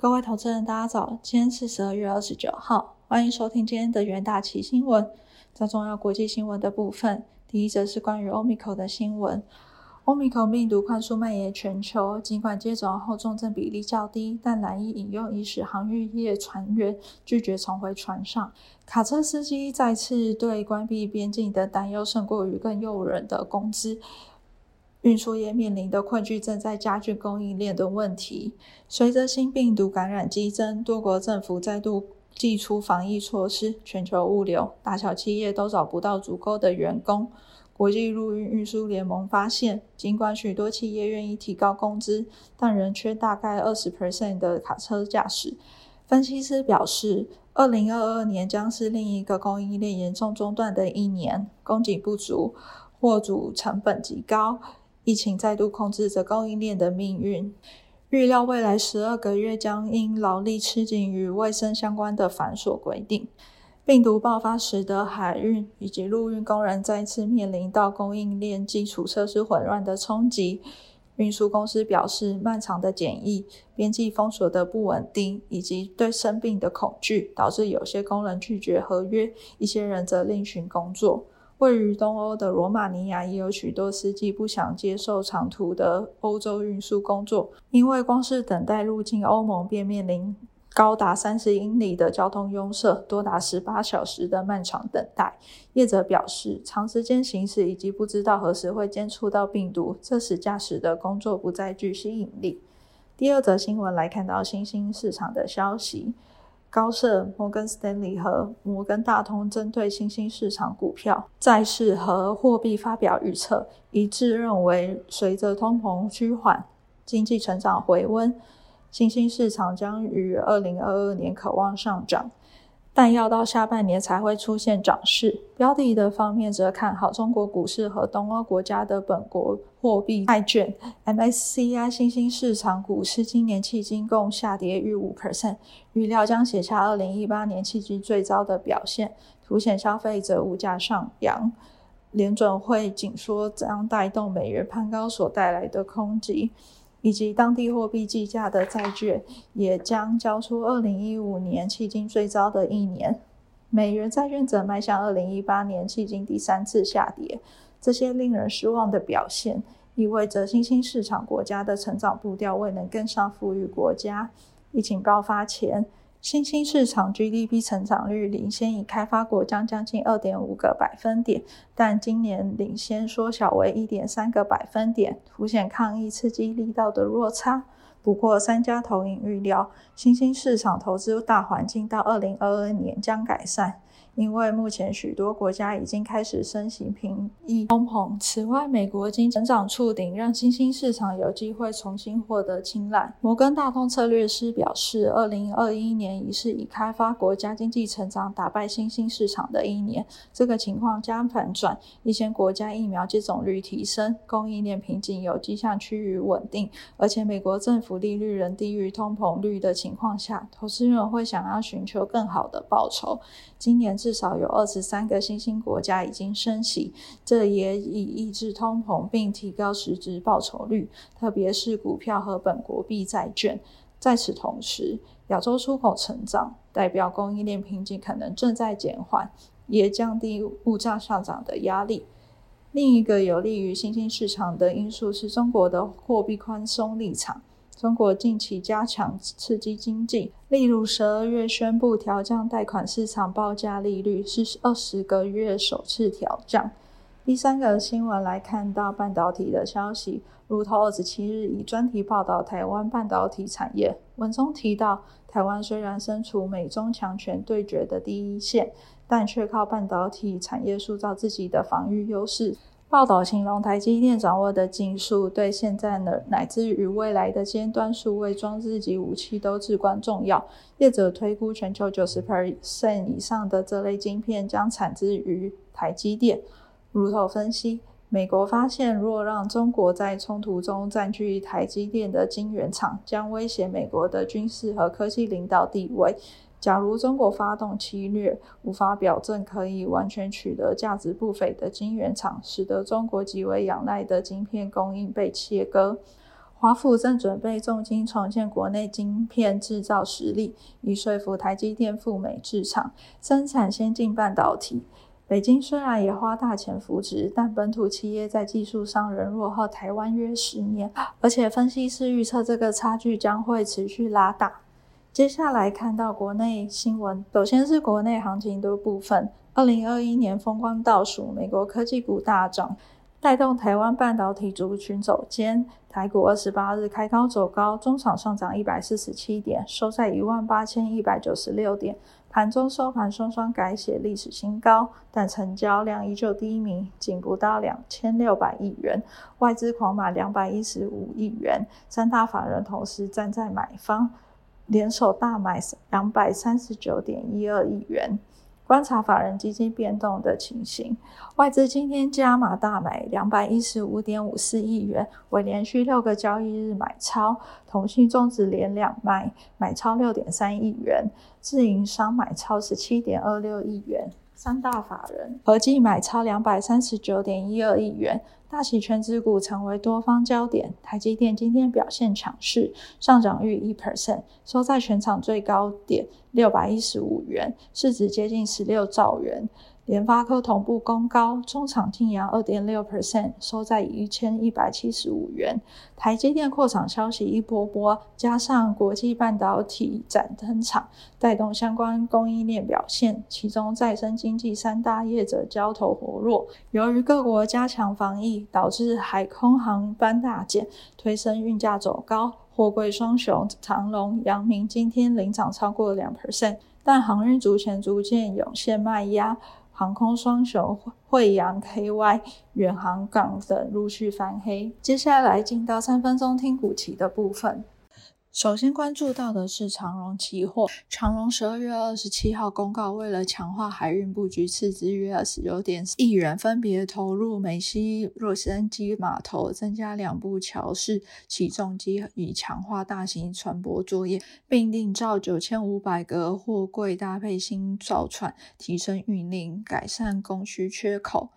各位投资人，大家早！今天是十二月二十九号，欢迎收听今天的元大旗新闻。在重要国际新闻的部分，第一则是关于 Omicron 的新闻。Omicron 病毒快速蔓延全球，尽管接种后重症比例较低，但难以引用已使航运业船员拒绝重回船上。卡车司机再次对关闭边境的担忧胜过于更诱人的工资。运输业面临的困局正在加剧供应链的问题。随着新病毒感染激增，多国政府再度祭出防疫措施，全球物流大小企业都找不到足够的员工。国际陆运运输联盟发现，尽管许多企业愿意提高工资，但仍缺大概二十 percent 的卡车驾驶。分析师表示，二零二二年将是另一个供应链严重中断的一年，供给不足，货主成本极高。疫情再度控制着供应链的命运，预料未来十二个月将因劳力吃紧与卫生相关的繁琐规定。病毒爆发使得海运以及陆运工人再次面临到供应链基础设施混乱的冲击。运输公司表示，漫长的检疫、边际封锁的不稳定以及对生病的恐惧，导致有些工人拒绝合约，一些人则另寻工作。位于东欧的罗马尼亚也有许多司机不想接受长途的欧洲运输工作，因为光是等待入境欧盟便面临高达三十英里的交通拥塞，多达十八小时的漫长等待。业者表示，长时间行驶以及不知道何时会接触到病毒，这使驾驶的工作不再具吸引力。第二则新闻来看到新兴市场的消息。高盛、摩根斯丹利和摩根大通针对新兴市场股票、债市和货币发表预测，一致认为，随着通膨趋缓、经济成长回温，新兴市场将于二零二二年渴望上涨。但要到下半年才会出现涨势。标的的方面则看好中国股市和东欧国家的本国货币债券。MSCI 新兴市场股市今年迄今共下跌逾五 percent，预料将写下二零一八年迄今最糟的表现，凸显消费者物价上扬。联准会紧缩将带动美元攀高所带来的空击。以及当地货币计价的债券也将交出二零一五年迄今最糟的一年，美元债券则迈向二零一八年迄今第三次下跌。这些令人失望的表现，意味着新兴市场国家的成长步调未能跟上富裕国家。疫情爆发前。新兴市场 GDP 成长率领先已开发国将将近二点五个百分点，但今年领先缩小为一点三个百分点，凸显抗疫刺激力道的落差。不过，三家投影预料，新兴市场投资大环境到二零二二年将改善。因为目前许多国家已经开始升息平抑通膨。此外，美国经成长触顶，让新兴市场有机会重新获得青睐。摩根大通策略师表示，二零二一年已是以开发国家经济成长打败新兴市场的一年。这个情况将反转，一些国家疫苗接种率提升，供应链瓶颈有迹象趋于稳定，而且美国政府利率仍低于通膨率的情况下，投资人会想要寻求更好的报酬。今年至少有二十三个新兴国家已经升息，这也以抑制通膨并提高实质报酬率，特别是股票和本国币债券。在此同时，亚洲出口成长代表供应链瓶颈可能正在减缓，也降低物价上涨的压力。另一个有利于新兴市场的因素是中国的货币宽松立场。中国近期加强刺激经济，例如十二月宣布调降贷款市场报价利率，是二十个月首次调降。第三个新闻来看到半导体的消息，路透二十七日以专题报道台湾半导体产业，文中提到，台湾虽然身处美中强权对决的第一线，但却靠半导体产业塑造自己的防御优势。报道形容台积电掌握的技术对现在的乃至于未来的尖端数位装置及武器都至关重要。业者推估全球九十 percent 以上的这类晶片将产自于台积电。如头分析，美国发现若让中国在冲突中占据台积电的晶圆厂，将威胁美国的军事和科技领导地位。假如中国发动侵略，无法表证可以完全取得价值不菲的晶圆厂，使得中国极为仰赖的晶片供应被切割。华府正准备重金重建国内晶片制造实力，以说服台积电赴美制厂生产先进半导体。北京虽然也花大钱扶植，但本土企业在技术上仍落后台湾约十年，而且分析师预测这个差距将会持续拉大。接下来看到国内新闻，首先是国内行情的部分。二零二一年风光倒数，美国科技股大涨，带动台湾半导体族群走坚。台股二十八日开高走高，中场上涨一百四十七点，收在一万八千一百九十六点。盘中收盘双双改写历史新高，但成交量依旧低迷，仅不到两千六百亿元。外资狂买两百一十五亿元，三大法人同时站在买方，联手大买两百三十九点一二亿元。观察法人基金变动的情形，外资今天加码大买两百一十五点五四亿元，为连续六个交易日买超。同信中指连两卖，买超六点三亿元，自营商买超十七点二六亿元。三大法人合计买超两百三十九点一二亿元，大喜全指股成为多方焦点。台积电今天表现强势，上涨逾一 percent，收在全场最高点六百一十五元，市值接近十六兆元。联发科同步攻高，中场净扬二点六 percent，收在一千一百七十五元。台积电扩厂消息一波波，加上国际半导体展登场，带动相关供应链表现。其中再生经济三大业者交投活络。由于各国加强防疫，导致海空航班大减，推升运价走高。货柜双雄长龙、阳明今天领涨超过两 percent，但航运族前逐渐涌现卖压。航空双雄惠阳、KY、远航港等陆续翻黑。接下来进到三分钟听股期的部分。首先关注到的是长荣期货。长荣十二月二十七号公告，为了强化海运布局，斥资约二十九点亿元，分别投入美西洛杉矶码头，增加两部桥式起重机，以强化大型船舶作业，并订造九千五百个货柜，搭配新造船，提升运力，改善供需缺口。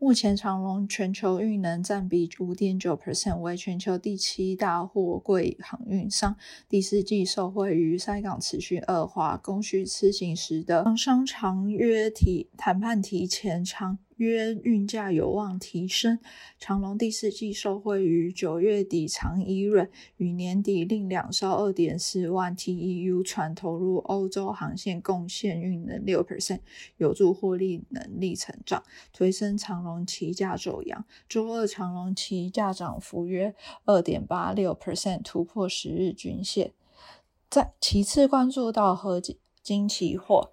目前，长荣全球运能占比五点九 percent，为全球第七大货柜航运商。第四季受惠于塞港持续恶化、供需吃紧时的商长约提谈判提前长。约运价有望提升。长隆第四季受惠于九月底长一润与年底另两艘二点四万 TEU 船投入欧洲航线，贡献运能六 percent，有助获利能力成长，推升长隆期价走阳。周二长隆期价涨幅约二点八六 percent，突破十日均线。在其次关注到合金期货。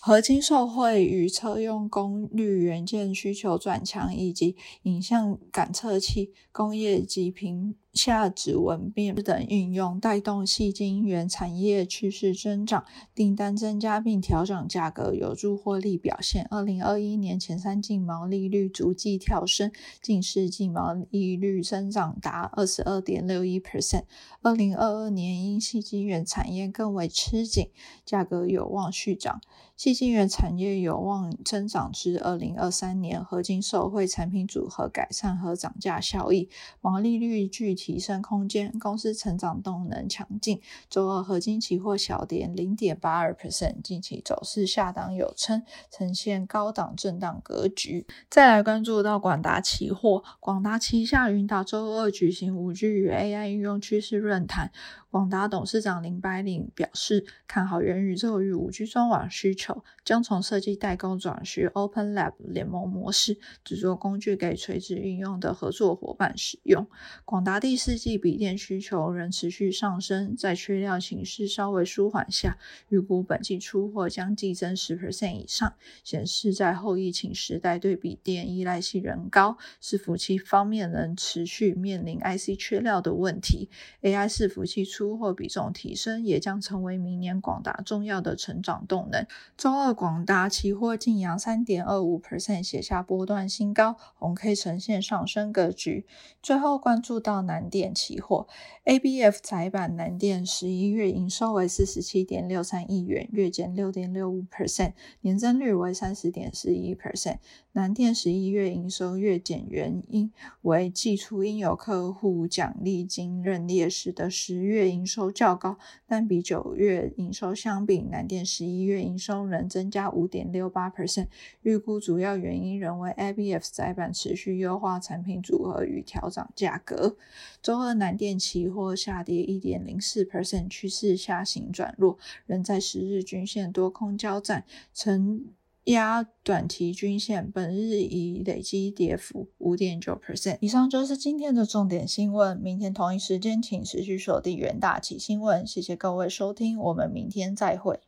合金受惠于车用功率元件需求转强，以及影像感测器、工业级屏下指纹辨等应用，带动细晶圆产业趋势增长，订单增加并调整价格，有助获利表现。二零二一年前三季毛利率逐季跳升，近四季毛利率增长达二十二点六一 percent。二零二二年因细晶圆产业更为吃紧，价格有望续涨。细晶圆产业有望增长至二零二三年，合金受惠产品组合改善和涨价效益，毛利率具体提升空间，公司成长动能强劲。周二合金期货小跌零点八二 percent，近期走势下档有撑，呈现高档震荡格局。再来关注到广达期货，广达旗下云达周二举行五 G 与 AI 应用趋势论坛。广达董事长林百里表示，看好元宇宙与五 G 专网需求，将从设计代工转学 Open Lab 联盟模式，制作工具给垂直运用的合作伙伴使用。广达第四季笔电需求仍持续上升，在缺料形势稍微舒缓下，预估本季出货将季增十 percent 以上，显示在后疫情时代对笔电依赖性仍高，伺服器方面仍持续面临 IC 缺料的问题，AI 伺服器。出货比重提升，也将成为明年广达重要的成长动能。周二，广达期货净扬三点二五 percent，写下波段新高，红 K 呈现上升格局。最后关注到南南电期货，ABF 窄板南电十一月营收为四十七点六三亿元，月减六点六五 percent，年增率为三十点四一 percent。南电十一月营收月减原因为季初因有客户奖励金认列使得十月营收较高，但比九月营收相比，南电十一月营收仍增加五点六八 percent。预估主要原因仍为 ABF 窄板持续优化产品组合与调涨价格。周二南电期货下跌一点零四 percent，趋势下行转弱，仍在十日均线多空交战，承压短期均线，本日已累积跌幅五点九 percent。以上就是今天的重点新闻，明天同一时间请持续锁定元大旗新闻。谢谢各位收听，我们明天再会。